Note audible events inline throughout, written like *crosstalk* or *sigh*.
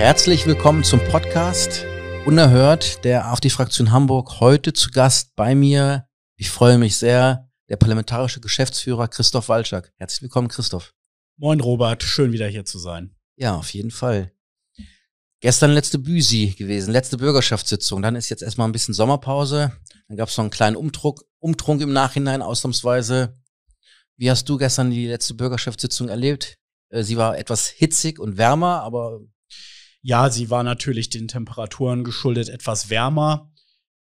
Herzlich willkommen zum Podcast Unerhört der AfD-Fraktion Hamburg. Heute zu Gast bei mir, ich freue mich sehr, der parlamentarische Geschäftsführer Christoph Walczak. Herzlich willkommen, Christoph. Moin, Robert. Schön, wieder hier zu sein. Ja, auf jeden Fall. Gestern letzte Büsi gewesen, letzte Bürgerschaftssitzung. Dann ist jetzt erstmal ein bisschen Sommerpause. Dann gab es noch einen kleinen Umdruck, Umtrunk im Nachhinein, ausnahmsweise. Wie hast du gestern die letzte Bürgerschaftssitzung erlebt? Äh, sie war etwas hitzig und wärmer, aber ja, sie war natürlich den Temperaturen geschuldet etwas wärmer.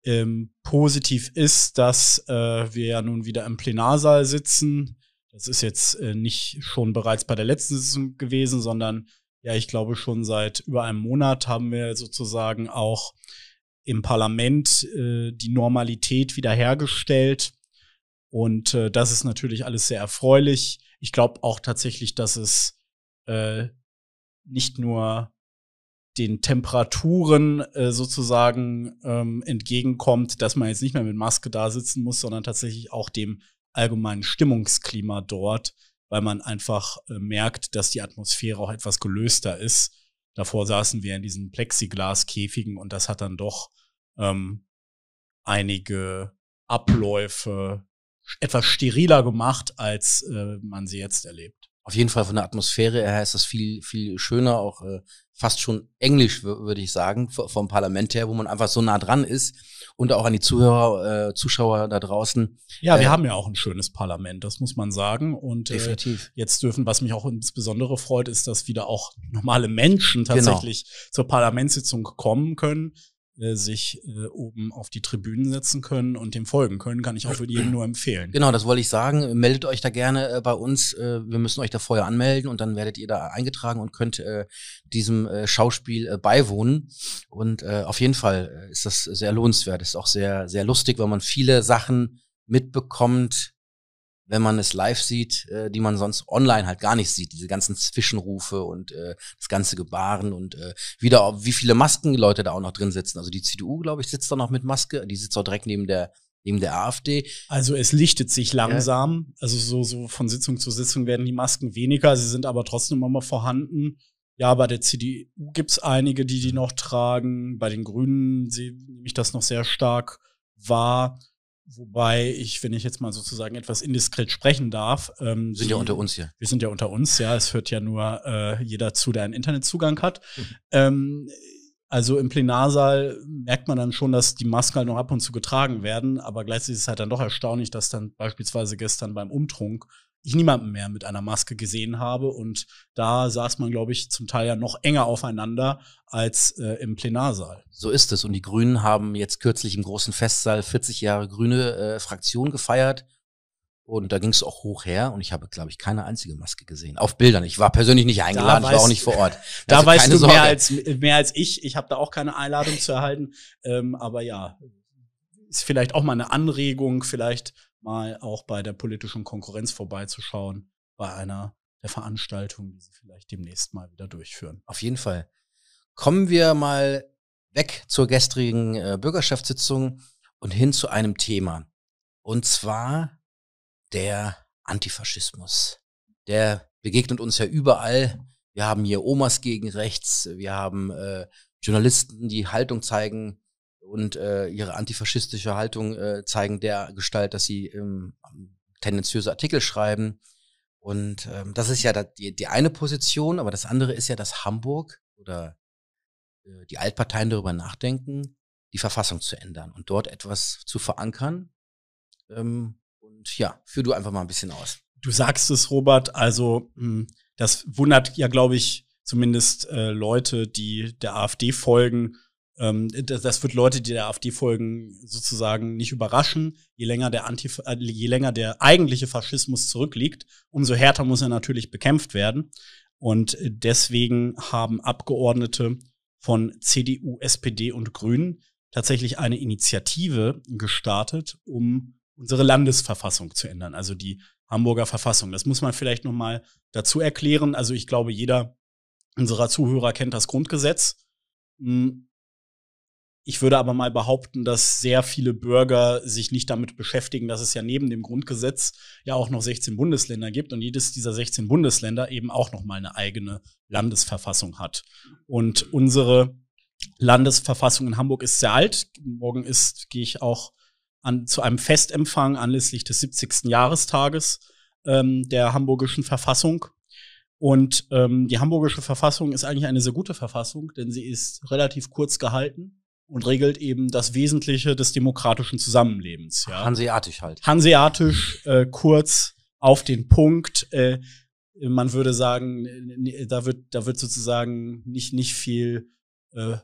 Ähm, positiv ist, dass äh, wir ja nun wieder im Plenarsaal sitzen. Das ist jetzt äh, nicht schon bereits bei der letzten Sitzung gewesen, sondern ja, ich glaube schon seit über einem Monat haben wir sozusagen auch im Parlament äh, die Normalität wiederhergestellt. Und äh, das ist natürlich alles sehr erfreulich. Ich glaube auch tatsächlich, dass es äh, nicht nur den Temperaturen äh, sozusagen ähm, entgegenkommt, dass man jetzt nicht mehr mit Maske da sitzen muss, sondern tatsächlich auch dem allgemeinen Stimmungsklima dort, weil man einfach äh, merkt, dass die Atmosphäre auch etwas gelöster ist. Davor saßen wir in diesen Plexiglaskäfigen und das hat dann doch ähm, einige Abläufe etwas steriler gemacht, als äh, man sie jetzt erlebt. Auf jeden Fall von der Atmosphäre her ist das viel, viel schöner, auch äh, fast schon englisch, würde ich sagen, vom Parlament her, wo man einfach so nah dran ist und auch an die Zuhörer, äh, Zuschauer da draußen. Ja, wir äh, haben ja auch ein schönes Parlament, das muss man sagen. Und äh, jetzt dürfen, was mich auch insbesondere freut, ist, dass wieder auch normale Menschen genau. tatsächlich genau. zur Parlamentssitzung kommen können. Äh, sich äh, oben auf die Tribünen setzen können und dem folgen können, kann ich auch für jeden nur empfehlen. Genau, das wollte ich sagen. Meldet euch da gerne äh, bei uns. Äh, wir müssen euch da vorher anmelden und dann werdet ihr da eingetragen und könnt äh, diesem äh, Schauspiel äh, beiwohnen. Und äh, auf jeden Fall äh, ist das sehr lohnenswert. Ist auch sehr, sehr lustig, weil man viele Sachen mitbekommt, wenn man es live sieht, äh, die man sonst online halt gar nicht sieht. Diese ganzen Zwischenrufe und äh, das ganze Gebaren und äh, wieder, wie viele Masken Leute da auch noch drin sitzen. Also die CDU, glaube ich, sitzt da noch mit Maske. Die sitzt auch direkt neben der neben der AfD. Also es lichtet sich langsam. Ja. Also so, so von Sitzung zu Sitzung werden die Masken weniger. Sie sind aber trotzdem immer vorhanden. Ja, bei der CDU gibt's einige, die die noch tragen. Bei den Grünen nehme ich das noch sehr stark wahr. Wobei ich, wenn ich jetzt mal sozusagen etwas indiskret sprechen darf, ähm, sind die, ja unter uns hier. Wir sind ja unter uns, ja. Es hört ja nur äh, jeder zu, der einen Internetzugang hat. Mhm. Ähm, also im Plenarsaal merkt man dann schon, dass die Masken halt noch ab und zu getragen werden, aber gleichzeitig ist es halt dann doch erstaunlich, dass dann beispielsweise gestern beim Umtrunk ich niemanden mehr mit einer Maske gesehen habe. Und da saß man, glaube ich, zum Teil ja noch enger aufeinander als äh, im Plenarsaal. So ist es. Und die Grünen haben jetzt kürzlich im großen Festsaal 40 Jahre grüne äh, Fraktion gefeiert. Und da ging es auch hoch her und ich habe, glaube ich, keine einzige Maske gesehen. Auf Bildern. Ich war persönlich nicht eingeladen, ich war auch nicht vor Ort. *laughs* da also weißt du Sorge. mehr als, mehr als ich. Ich habe da auch keine Einladung zu erhalten. Ähm, aber ja, ist vielleicht auch mal eine Anregung, vielleicht mal auch bei der politischen Konkurrenz vorbeizuschauen, bei einer der Veranstaltungen, die sie vielleicht demnächst mal wieder durchführen. Auf jeden Fall. Kommen wir mal weg zur gestrigen äh, Bürgerschaftssitzung und hin zu einem Thema. Und zwar der Antifaschismus. Der begegnet uns ja überall. Wir haben hier Omas gegen rechts, wir haben äh, Journalisten, die Haltung zeigen und äh, ihre antifaschistische Haltung äh, zeigen der Gestalt, dass sie ähm, tendenziöse Artikel schreiben. Und ähm, das ist ja die, die eine Position, aber das andere ist ja, dass Hamburg oder äh, die Altparteien darüber nachdenken, die Verfassung zu ändern und dort etwas zu verankern. Ähm, und ja, führ du einfach mal ein bisschen aus. Du sagst es, Robert, also mh, hm, das wundert ja, glaube ich, zumindest äh, Leute, die der AfD folgen, ähm, das, das wird Leute, die der AfD folgen, sozusagen nicht überraschen. Je länger der Antif äh, je länger der eigentliche Faschismus zurückliegt, umso härter muss er natürlich bekämpft werden. Und deswegen haben Abgeordnete von CDU, SPD und Grünen tatsächlich eine Initiative gestartet, um unsere Landesverfassung zu ändern, also die Hamburger Verfassung. Das muss man vielleicht noch mal dazu erklären. Also ich glaube, jeder unserer Zuhörer kennt das Grundgesetz. Ich würde aber mal behaupten, dass sehr viele Bürger sich nicht damit beschäftigen, dass es ja neben dem Grundgesetz ja auch noch 16 Bundesländer gibt und jedes dieser 16 Bundesländer eben auch noch mal eine eigene Landesverfassung hat. Und unsere Landesverfassung in Hamburg ist sehr alt. Morgen ist gehe ich auch an, zu einem Festempfang anlässlich des 70. Jahrestages ähm, der hamburgischen Verfassung. Und ähm, die hamburgische Verfassung ist eigentlich eine sehr gute Verfassung, denn sie ist relativ kurz gehalten und regelt eben das Wesentliche des demokratischen Zusammenlebens. Ja. Hanseatisch halt. Hanseatisch, äh, kurz auf den Punkt. Äh, man würde sagen, da wird, da wird sozusagen nicht, nicht viel äh,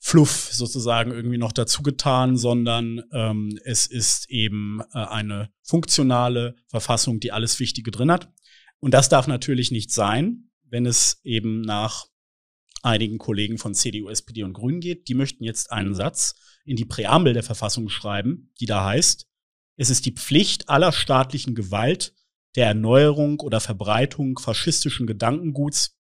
Fluff sozusagen irgendwie noch dazu getan, sondern ähm, es ist eben äh, eine funktionale Verfassung, die alles Wichtige drin hat. Und das darf natürlich nicht sein, wenn es eben nach einigen Kollegen von CDU, SPD und Grünen geht. Die möchten jetzt einen Satz in die Präambel der Verfassung schreiben, die da heißt, es ist die Pflicht aller staatlichen Gewalt der Erneuerung oder Verbreitung faschistischen Gedankenguts,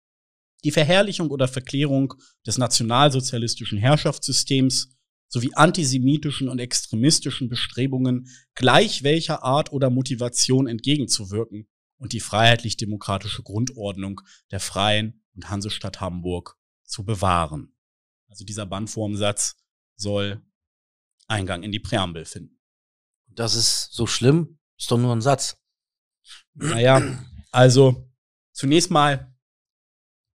die Verherrlichung oder Verklärung des nationalsozialistischen Herrschaftssystems sowie antisemitischen und extremistischen Bestrebungen gleich welcher Art oder Motivation entgegenzuwirken und die freiheitlich-demokratische Grundordnung der Freien und Hansestadt Hamburg zu bewahren. Also dieser Bandformsatz soll Eingang in die Präambel finden. Das ist so schlimm, ist doch nur ein Satz. Naja, also zunächst mal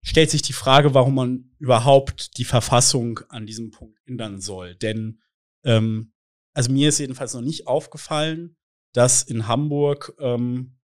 stellt sich die Frage, warum man überhaupt die Verfassung an diesem Punkt ändern soll. Denn ähm, also mir ist jedenfalls noch nicht aufgefallen, dass in Hamburg ähm,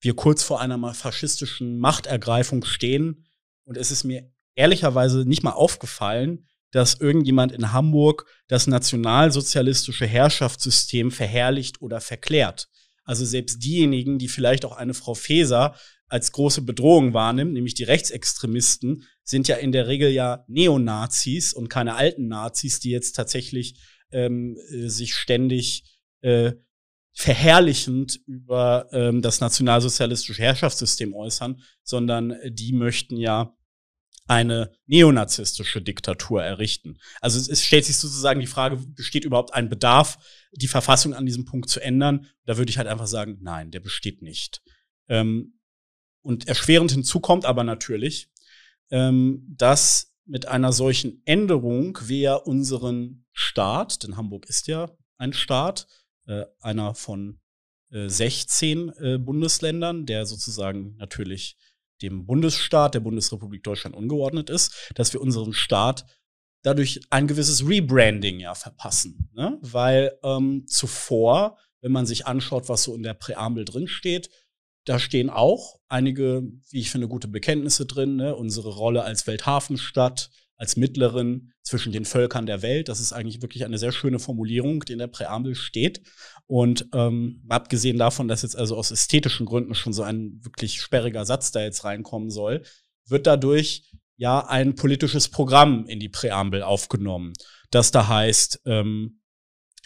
wir kurz vor einer faschistischen Machtergreifung stehen. Und es ist mir ehrlicherweise nicht mal aufgefallen, dass irgendjemand in Hamburg das nationalsozialistische Herrschaftssystem verherrlicht oder verklärt. Also selbst diejenigen, die vielleicht auch eine Frau Feser als große Bedrohung wahrnimmt, nämlich die Rechtsextremisten, sind ja in der Regel ja Neonazis und keine alten Nazis, die jetzt tatsächlich ähm, äh, sich ständig äh, verherrlichend über ähm, das nationalsozialistische Herrschaftssystem äußern, sondern die möchten ja eine neonazistische Diktatur errichten. Also es stellt sich sozusagen die Frage, besteht überhaupt ein Bedarf, die Verfassung an diesem Punkt zu ändern? Da würde ich halt einfach sagen, nein, der besteht nicht. Ähm, und erschwerend hinzu kommt aber natürlich, ähm, dass mit einer solchen Änderung wir unseren Staat, denn Hamburg ist ja ein Staat, äh, einer von äh, 16 äh, Bundesländern, der sozusagen natürlich dem Bundesstaat der Bundesrepublik Deutschland ungeordnet ist, dass wir unseren Staat dadurch ein gewisses Rebranding ja verpassen. Ne? Weil ähm, zuvor, wenn man sich anschaut, was so in der Präambel drin steht, da stehen auch einige, wie ich finde, gute Bekenntnisse drin. Ne? Unsere Rolle als Welthafenstadt, als Mittlerin zwischen den Völkern der Welt. Das ist eigentlich wirklich eine sehr schöne Formulierung, die in der Präambel steht. Und ähm, abgesehen davon, dass jetzt also aus ästhetischen Gründen schon so ein wirklich sperriger Satz da jetzt reinkommen soll, wird dadurch ja ein politisches Programm in die Präambel aufgenommen, das da heißt, ähm,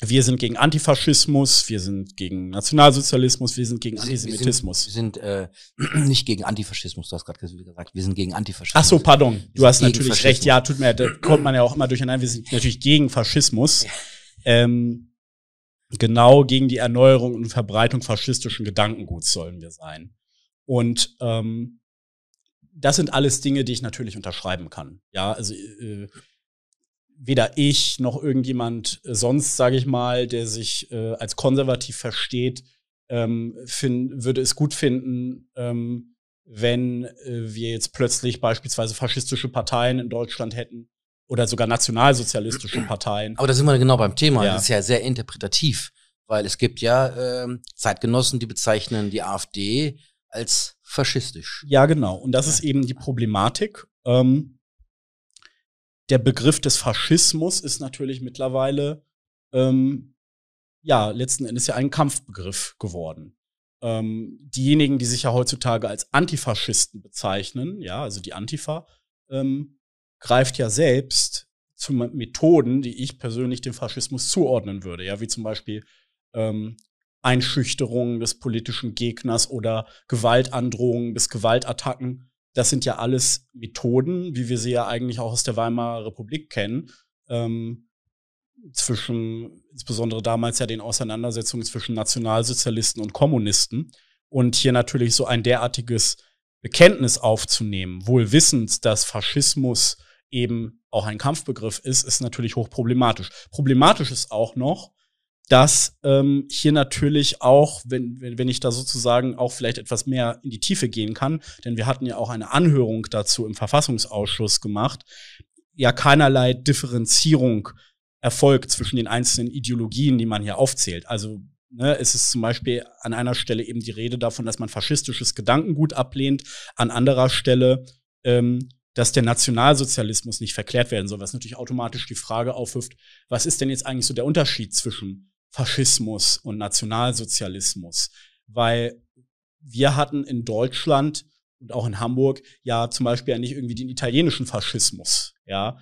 wir sind gegen Antifaschismus, wir sind gegen Nationalsozialismus, wir sind gegen Antisemitismus. Wir sind, wir sind äh, *clears throat* nicht gegen Antifaschismus, du hast gerade gesagt, wir sind gegen Antifaschismus. Ach so, pardon, du hast natürlich recht, ja, tut mir, da kommt man ja auch immer durcheinander, wir sind natürlich gegen Faschismus. Ähm, genau gegen die Erneuerung und Verbreitung faschistischen Gedankenguts sollen wir sein. Und ähm, das sind alles Dinge, die ich natürlich unterschreiben kann. Ja, also äh, weder ich noch irgendjemand sonst, sage ich mal, der sich äh, als konservativ versteht, ähm, find, würde es gut finden, ähm, wenn äh, wir jetzt plötzlich beispielsweise faschistische Parteien in Deutschland hätten oder sogar nationalsozialistische Parteien. Aber da sind wir genau beim Thema. Ja. Das ist ja sehr interpretativ, weil es gibt ja äh, Zeitgenossen, die bezeichnen die AfD als faschistisch. Ja, genau. Und das ja. ist eben die Problematik. Ähm, der Begriff des Faschismus ist natürlich mittlerweile ähm, ja letzten Endes ja ein Kampfbegriff geworden. Ähm, diejenigen, die sich ja heutzutage als Antifaschisten bezeichnen, ja, also die Antifa, ähm, greift ja selbst zu Methoden, die ich persönlich dem Faschismus zuordnen würde, ja, wie zum Beispiel ähm, Einschüchterung des politischen Gegners oder Gewaltandrohungen bis Gewaltattacken das sind ja alles Methoden, wie wir sie ja eigentlich auch aus der Weimarer Republik kennen, ähm, zwischen, insbesondere damals ja den Auseinandersetzungen zwischen Nationalsozialisten und Kommunisten. Und hier natürlich so ein derartiges Bekenntnis aufzunehmen, wohl wissend, dass Faschismus eben auch ein Kampfbegriff ist, ist natürlich hochproblematisch. Problematisch ist auch noch, dass ähm, hier natürlich auch, wenn, wenn, ich da sozusagen auch vielleicht etwas mehr in die Tiefe gehen kann, denn wir hatten ja auch eine Anhörung dazu im Verfassungsausschuss gemacht, ja keinerlei Differenzierung erfolgt zwischen den einzelnen Ideologien, die man hier aufzählt. Also ne, es ist zum Beispiel an einer Stelle eben die Rede davon, dass man faschistisches Gedankengut ablehnt, an anderer Stelle ähm, dass der Nationalsozialismus nicht verklärt werden soll, was natürlich automatisch die Frage aufwirft, was ist denn jetzt eigentlich so der Unterschied zwischen Faschismus und Nationalsozialismus? Weil wir hatten in Deutschland und auch in Hamburg ja zum Beispiel ja nicht irgendwie den italienischen Faschismus, ja,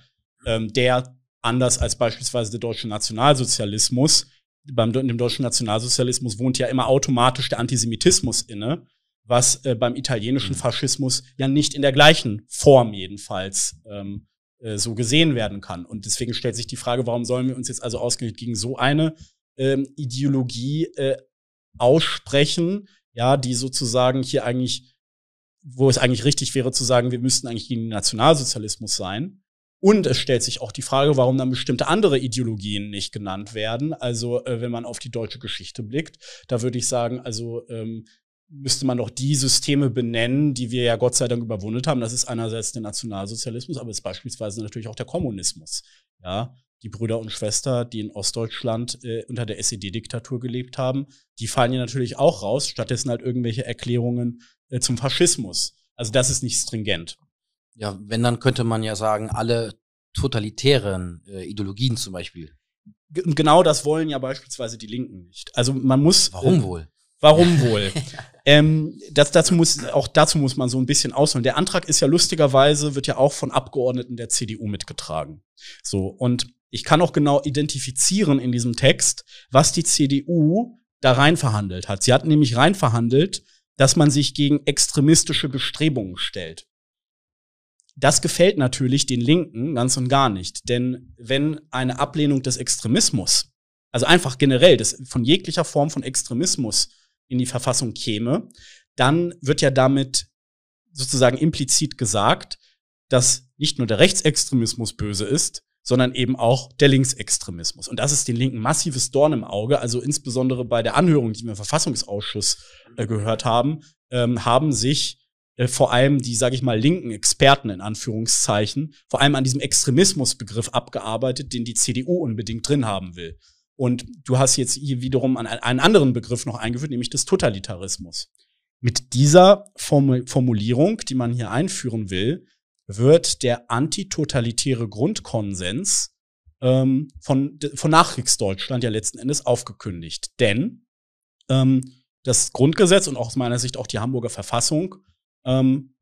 ähm, der anders als beispielsweise der deutsche Nationalsozialismus, beim dem deutschen Nationalsozialismus wohnt ja immer automatisch der Antisemitismus inne was äh, beim italienischen mhm. Faschismus ja nicht in der gleichen Form jedenfalls ähm, äh, so gesehen werden kann. Und deswegen stellt sich die Frage, warum sollen wir uns jetzt also ausgerechnet gegen so eine ähm, Ideologie äh, aussprechen, ja, die sozusagen hier eigentlich, wo es eigentlich richtig wäre zu sagen, wir müssten eigentlich gegen den Nationalsozialismus sein. Und es stellt sich auch die Frage, warum dann bestimmte andere Ideologien nicht genannt werden. Also äh, wenn man auf die deutsche Geschichte blickt, da würde ich sagen, also ähm, müsste man doch die Systeme benennen, die wir ja Gott sei Dank überwunden haben. Das ist einerseits der Nationalsozialismus, aber es ist beispielsweise natürlich auch der Kommunismus. Ja, die Brüder und Schwester, die in Ostdeutschland äh, unter der SED-Diktatur gelebt haben, die fallen ja natürlich auch raus. Stattdessen halt irgendwelche Erklärungen äh, zum Faschismus. Also das ist nicht stringent. Ja, wenn dann könnte man ja sagen, alle totalitären äh, Ideologien zum Beispiel. G genau das wollen ja beispielsweise die Linken nicht. Also man muss. Warum äh, wohl? Warum *laughs* wohl? ähm, das, dazu muss, auch dazu muss man so ein bisschen ausholen. Der Antrag ist ja lustigerweise, wird ja auch von Abgeordneten der CDU mitgetragen. So. Und ich kann auch genau identifizieren in diesem Text, was die CDU da rein verhandelt hat. Sie hat nämlich rein verhandelt, dass man sich gegen extremistische Bestrebungen stellt. Das gefällt natürlich den Linken ganz und gar nicht. Denn wenn eine Ablehnung des Extremismus, also einfach generell des, von jeglicher Form von Extremismus in die Verfassung käme, dann wird ja damit sozusagen implizit gesagt, dass nicht nur der Rechtsextremismus böse ist, sondern eben auch der Linksextremismus. Und das ist den Linken massives Dorn im Auge. Also insbesondere bei der Anhörung, die wir im Verfassungsausschuss äh, gehört haben, ähm, haben sich äh, vor allem die, sage ich mal, linken Experten in Anführungszeichen, vor allem an diesem Extremismusbegriff abgearbeitet, den die CDU unbedingt drin haben will. Und du hast jetzt hier wiederum einen anderen Begriff noch eingeführt, nämlich des Totalitarismus. Mit dieser Formulierung, die man hier einführen will, wird der antitotalitäre Grundkonsens ähm, von, von Nachkriegsdeutschland ja letzten Endes aufgekündigt. Denn ähm, das Grundgesetz und auch aus meiner Sicht auch die Hamburger Verfassung ähm,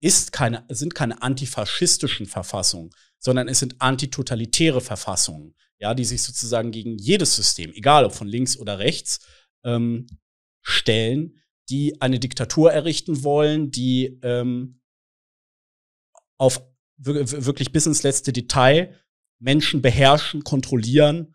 ist keine, sind keine antifaschistischen Verfassungen, sondern es sind antitotalitäre Verfassungen ja, die sich sozusagen gegen jedes System, egal ob von links oder rechts, ähm, stellen, die eine Diktatur errichten wollen, die ähm, auf wirklich bis ins letzte Detail Menschen beherrschen, kontrollieren,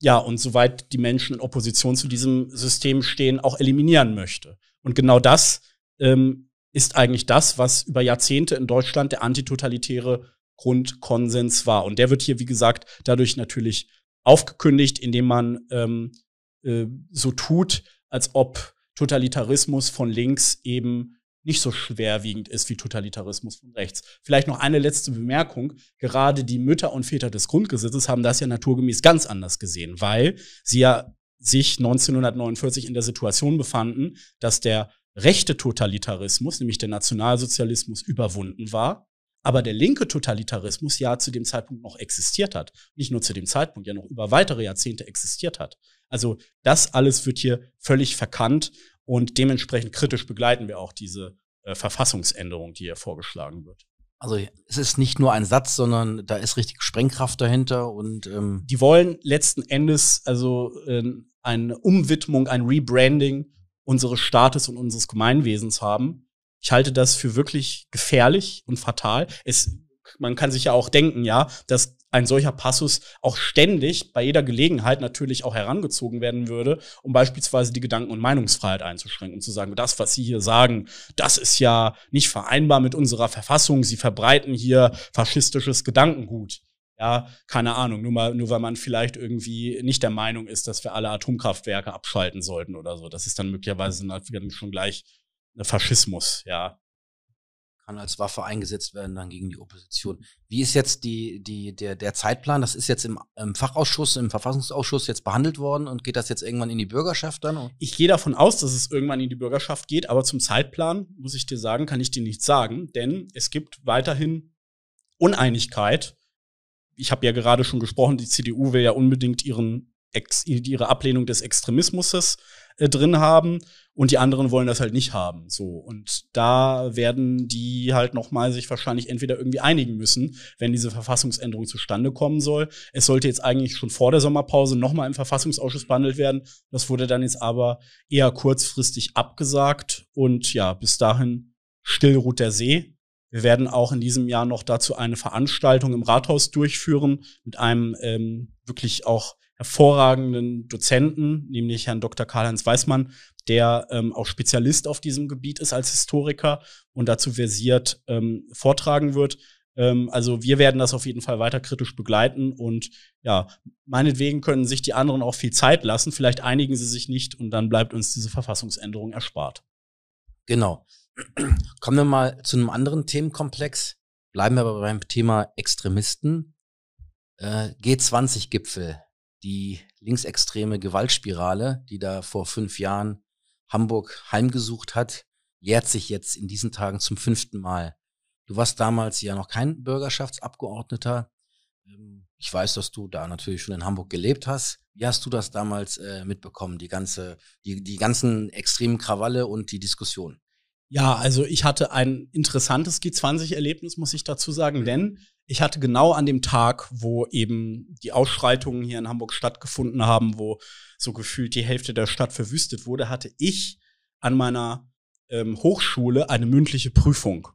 ja, und soweit die Menschen in Opposition zu diesem System stehen, auch eliminieren möchte. Und genau das ähm, ist eigentlich das, was über Jahrzehnte in Deutschland der antitotalitäre Grundkonsens war. Und der wird hier, wie gesagt, dadurch natürlich aufgekündigt, indem man ähm, äh, so tut, als ob Totalitarismus von links eben nicht so schwerwiegend ist wie Totalitarismus von rechts. Vielleicht noch eine letzte Bemerkung. Gerade die Mütter und Väter des Grundgesetzes haben das ja naturgemäß ganz anders gesehen, weil sie ja sich 1949 in der Situation befanden, dass der rechte Totalitarismus, nämlich der Nationalsozialismus, überwunden war aber der linke Totalitarismus ja zu dem Zeitpunkt noch existiert hat. Nicht nur zu dem Zeitpunkt, ja noch über weitere Jahrzehnte existiert hat. Also das alles wird hier völlig verkannt und dementsprechend kritisch begleiten wir auch diese äh, Verfassungsänderung, die hier vorgeschlagen wird. Also es ist nicht nur ein Satz, sondern da ist richtig Sprengkraft dahinter und ähm die wollen letzten Endes also äh, eine Umwidmung, ein Rebranding unseres Staates und unseres Gemeinwesens haben ich halte das für wirklich gefährlich und fatal. Es, man kann sich ja auch denken, ja, dass ein solcher Passus auch ständig bei jeder Gelegenheit natürlich auch herangezogen werden würde, um beispielsweise die Gedanken- und Meinungsfreiheit einzuschränken und zu sagen, das, was Sie hier sagen, das ist ja nicht vereinbar mit unserer Verfassung. Sie verbreiten hier faschistisches Gedankengut. Ja, keine Ahnung, nur mal, nur weil man vielleicht irgendwie nicht der Meinung ist, dass wir alle Atomkraftwerke abschalten sollten oder so. Das ist dann möglicherweise schon gleich Faschismus, ja kann als Waffe eingesetzt werden dann gegen die Opposition. Wie ist jetzt die, die, der, der Zeitplan? Das ist jetzt im, im Fachausschuss, im Verfassungsausschuss jetzt behandelt worden und geht das jetzt irgendwann in die Bürgerschaft dann? Ich gehe davon aus, dass es irgendwann in die Bürgerschaft geht, aber zum Zeitplan, muss ich dir sagen, kann ich dir nichts sagen, denn es gibt weiterhin Uneinigkeit. Ich habe ja gerade schon gesprochen, die CDU will ja unbedingt ihren Ex ihre Ablehnung des Extremismus äh, drin haben und die anderen wollen das halt nicht haben. So und da werden die halt noch mal sich wahrscheinlich entweder irgendwie einigen müssen, wenn diese Verfassungsänderung zustande kommen soll. Es sollte jetzt eigentlich schon vor der Sommerpause noch mal im Verfassungsausschuss behandelt werden. Das wurde dann jetzt aber eher kurzfristig abgesagt und ja bis dahin still ruht der See. Wir werden auch in diesem Jahr noch dazu eine Veranstaltung im Rathaus durchführen mit einem ähm, wirklich auch hervorragenden Dozenten, nämlich Herrn Dr. Karl-Heinz Weißmann, der ähm, auch Spezialist auf diesem Gebiet ist als Historiker und dazu versiert ähm, vortragen wird. Ähm, also wir werden das auf jeden Fall weiter kritisch begleiten und ja, meinetwegen können sich die anderen auch viel Zeit lassen. Vielleicht einigen sie sich nicht und dann bleibt uns diese Verfassungsänderung erspart. Genau. Kommen wir mal zu einem anderen Themenkomplex. Bleiben wir aber beim Thema Extremisten. Äh, G20-Gipfel die linksextreme Gewaltspirale, die da vor fünf Jahren Hamburg heimgesucht hat, jährt sich jetzt in diesen Tagen zum fünften Mal. Du warst damals ja noch kein Bürgerschaftsabgeordneter. Ähm, ich weiß, dass du da natürlich schon in Hamburg gelebt hast. Wie hast du das damals äh, mitbekommen, die ganze, die, die ganzen extremen Krawalle und die Diskussion? Ja, also ich hatte ein interessantes G20-Erlebnis, muss ich dazu sagen, denn ich hatte genau an dem Tag, wo eben die Ausschreitungen hier in Hamburg stattgefunden haben, wo so gefühlt die Hälfte der Stadt verwüstet wurde, hatte ich an meiner ähm, Hochschule eine mündliche Prüfung.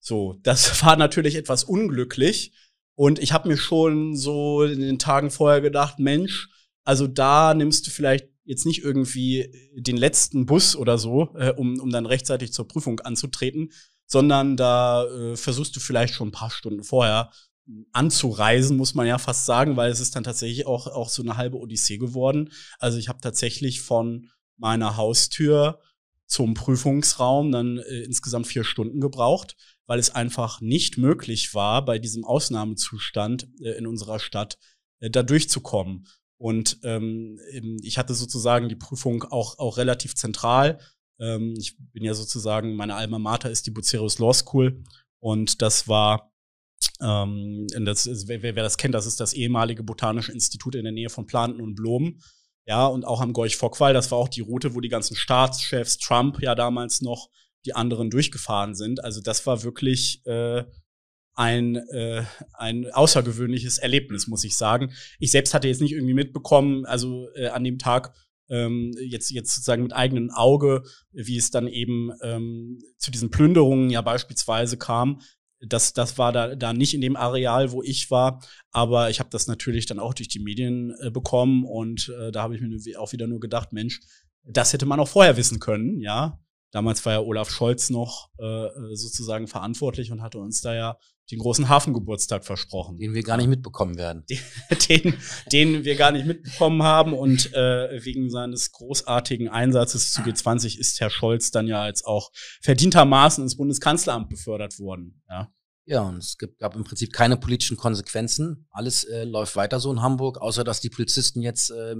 So, das *laughs* war natürlich etwas unglücklich und ich habe mir schon so in den Tagen vorher gedacht, Mensch, also da nimmst du vielleicht jetzt nicht irgendwie den letzten Bus oder so, äh, um, um dann rechtzeitig zur Prüfung anzutreten, sondern da äh, versuchst du vielleicht schon ein paar Stunden vorher anzureisen, muss man ja fast sagen, weil es ist dann tatsächlich auch, auch so eine halbe Odyssee geworden. Also ich habe tatsächlich von meiner Haustür zum Prüfungsraum dann äh, insgesamt vier Stunden gebraucht, weil es einfach nicht möglich war, bei diesem Ausnahmezustand äh, in unserer Stadt äh, da durchzukommen. Und ähm, ich hatte sozusagen die Prüfung auch, auch relativ zentral. Ähm, ich bin ja sozusagen, meine Alma Mater ist die Bucerius Law School und das war ähm, das ist, wer, wer das kennt, das ist das ehemalige Botanische Institut in der Nähe von Planten und Blumen. Ja, und auch am Gorch Fockwall, das war auch die Route, wo die ganzen Staatschefs, Trump ja damals noch, die anderen durchgefahren sind. Also das war wirklich äh, ein, äh, ein außergewöhnliches Erlebnis, muss ich sagen. Ich selbst hatte jetzt nicht irgendwie mitbekommen, also äh, an dem Tag ähm, jetzt, jetzt sozusagen mit eigenem Auge, wie es dann eben ähm, zu diesen Plünderungen ja beispielsweise kam. Das, das war da, da nicht in dem Areal, wo ich war, aber ich habe das natürlich dann auch durch die Medien äh, bekommen und äh, da habe ich mir auch wieder nur gedacht, Mensch, das hätte man auch vorher wissen können, ja. Damals war ja Olaf Scholz noch äh, sozusagen verantwortlich und hatte uns da ja den großen Hafengeburtstag versprochen. Den wir gar nicht mitbekommen werden. *laughs* Den, den wir gar nicht mitbekommen haben. Und äh, wegen seines großartigen Einsatzes zu G20 ist Herr Scholz dann ja als auch verdientermaßen ins Bundeskanzleramt befördert worden. Ja. Ja, und es gab im Prinzip keine politischen Konsequenzen. Alles äh, läuft weiter so in Hamburg, außer dass die Polizisten jetzt äh,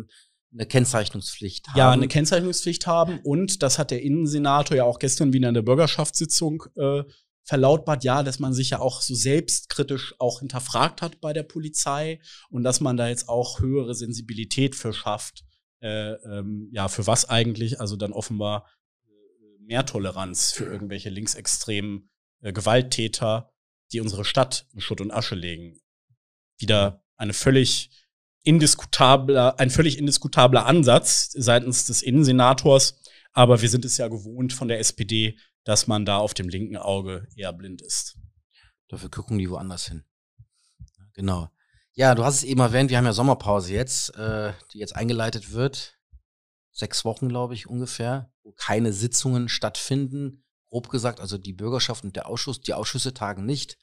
eine Kennzeichnungspflicht haben. Ja, eine Kennzeichnungspflicht haben. Und das hat der Innensenator ja auch gestern wieder in der Bürgerschaftssitzung äh, verlautbart, ja, dass man sich ja auch so selbstkritisch auch hinterfragt hat bei der Polizei und dass man da jetzt auch höhere Sensibilität für schafft. Äh, ähm, ja, für was eigentlich? Also dann offenbar äh, mehr Toleranz für irgendwelche linksextremen äh, Gewalttäter, die unsere Stadt in Schutt und Asche legen. Wieder eine völlig indiskutabler, ein völlig indiskutabler Ansatz seitens des Innensenators. Aber wir sind es ja gewohnt von der SPD, dass man da auf dem linken Auge eher blind ist. Dafür gucken die woanders hin. Genau. Ja, du hast es eben erwähnt, wir haben ja Sommerpause jetzt, äh, die jetzt eingeleitet wird. Sechs Wochen, glaube ich, ungefähr, wo keine Sitzungen stattfinden. Grob gesagt, also die Bürgerschaft und der Ausschuss, die Ausschüsse tagen nicht.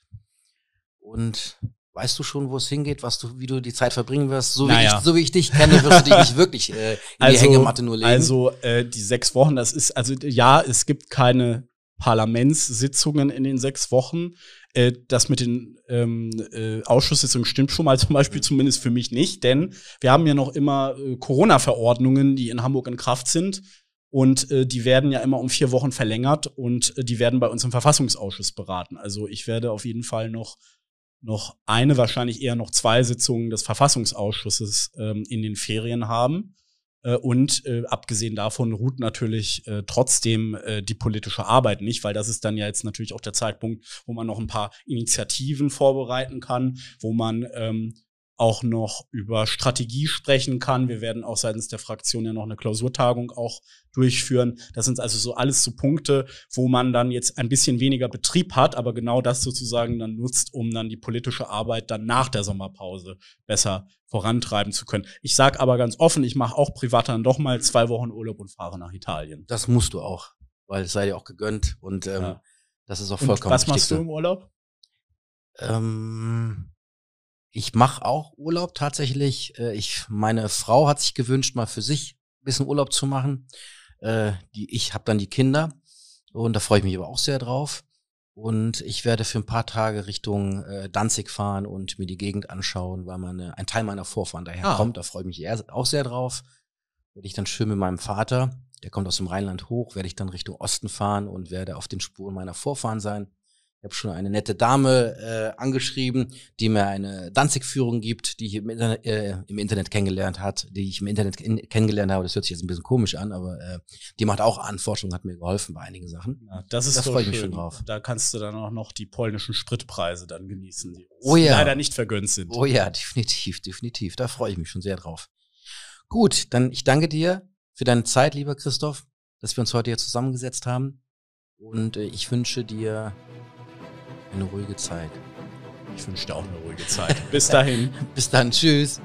Und weißt du schon, wo es hingeht, was du, wie du die Zeit verbringen wirst? So, naja. wie, ich, so wie ich dich kenne, wirst du dich nicht *laughs* wirklich äh, in also, die Hängematte nur legen. Also äh, die sechs Wochen, das ist, also ja, es gibt keine Parlamentssitzungen in den sechs Wochen. Äh, das mit den ähm, äh, Ausschusssitzungen stimmt schon mal *laughs* zum Beispiel zumindest für mich nicht, denn wir haben ja noch immer äh, Corona-Verordnungen, die in Hamburg in Kraft sind. Und äh, die werden ja immer um vier Wochen verlängert und äh, die werden bei uns im Verfassungsausschuss beraten. Also ich werde auf jeden Fall noch noch eine, wahrscheinlich eher noch zwei Sitzungen des Verfassungsausschusses ähm, in den Ferien haben. Äh, und äh, abgesehen davon ruht natürlich äh, trotzdem äh, die politische Arbeit nicht, weil das ist dann ja jetzt natürlich auch der Zeitpunkt, wo man noch ein paar Initiativen vorbereiten kann, wo man ähm, auch noch über Strategie sprechen kann. Wir werden auch seitens der Fraktion ja noch eine Klausurtagung auch durchführen. Das sind also so alles so Punkte, wo man dann jetzt ein bisschen weniger Betrieb hat, aber genau das sozusagen dann nutzt, um dann die politische Arbeit dann nach der Sommerpause besser vorantreiben zu können. Ich sage aber ganz offen, ich mache auch privat dann doch mal zwei Wochen Urlaub und fahre nach Italien. Das musst du auch, weil es sei dir auch gegönnt und ähm, ja. das ist auch vollkommen und Was machst du im Urlaub? Ähm, ich mache auch Urlaub tatsächlich. Äh, ich, meine Frau hat sich gewünscht, mal für sich ein bisschen Urlaub zu machen. Äh, die, ich habe dann die Kinder und da freue ich mich aber auch sehr drauf. Und ich werde für ein paar Tage Richtung äh, Danzig fahren und mir die Gegend anschauen, weil meine, ein Teil meiner Vorfahren daher ah. kommt. Da freue ich mich eher, auch sehr drauf. Werde ich dann schön mit meinem Vater, der kommt aus dem Rheinland hoch, werde ich dann Richtung Osten fahren und werde auf den Spuren meiner Vorfahren sein. Ich habe schon eine nette Dame äh, angeschrieben, die mir eine Danzig-Führung gibt, die ich im Internet, äh, im Internet kennengelernt hat, die ich im Internet in, kennengelernt habe. Das hört sich jetzt ein bisschen komisch an, aber äh, die macht auch Anforschung, hat mir geholfen bei einigen Sachen. Ja, das ist das freue ich mich schon drauf. Da kannst du dann auch noch die polnischen Spritpreise dann genießen, die oh ja. leider nicht vergönnt sind. Oh ja, definitiv, definitiv. Da freue ich mich schon sehr drauf. Gut, dann ich danke dir für deine Zeit, lieber Christoph, dass wir uns heute hier zusammengesetzt haben. Und äh, ich wünsche dir eine ruhige Zeit. Ich wünsche dir auch eine ruhige Zeit. Bis dahin. *laughs* Bis dann. Tschüss.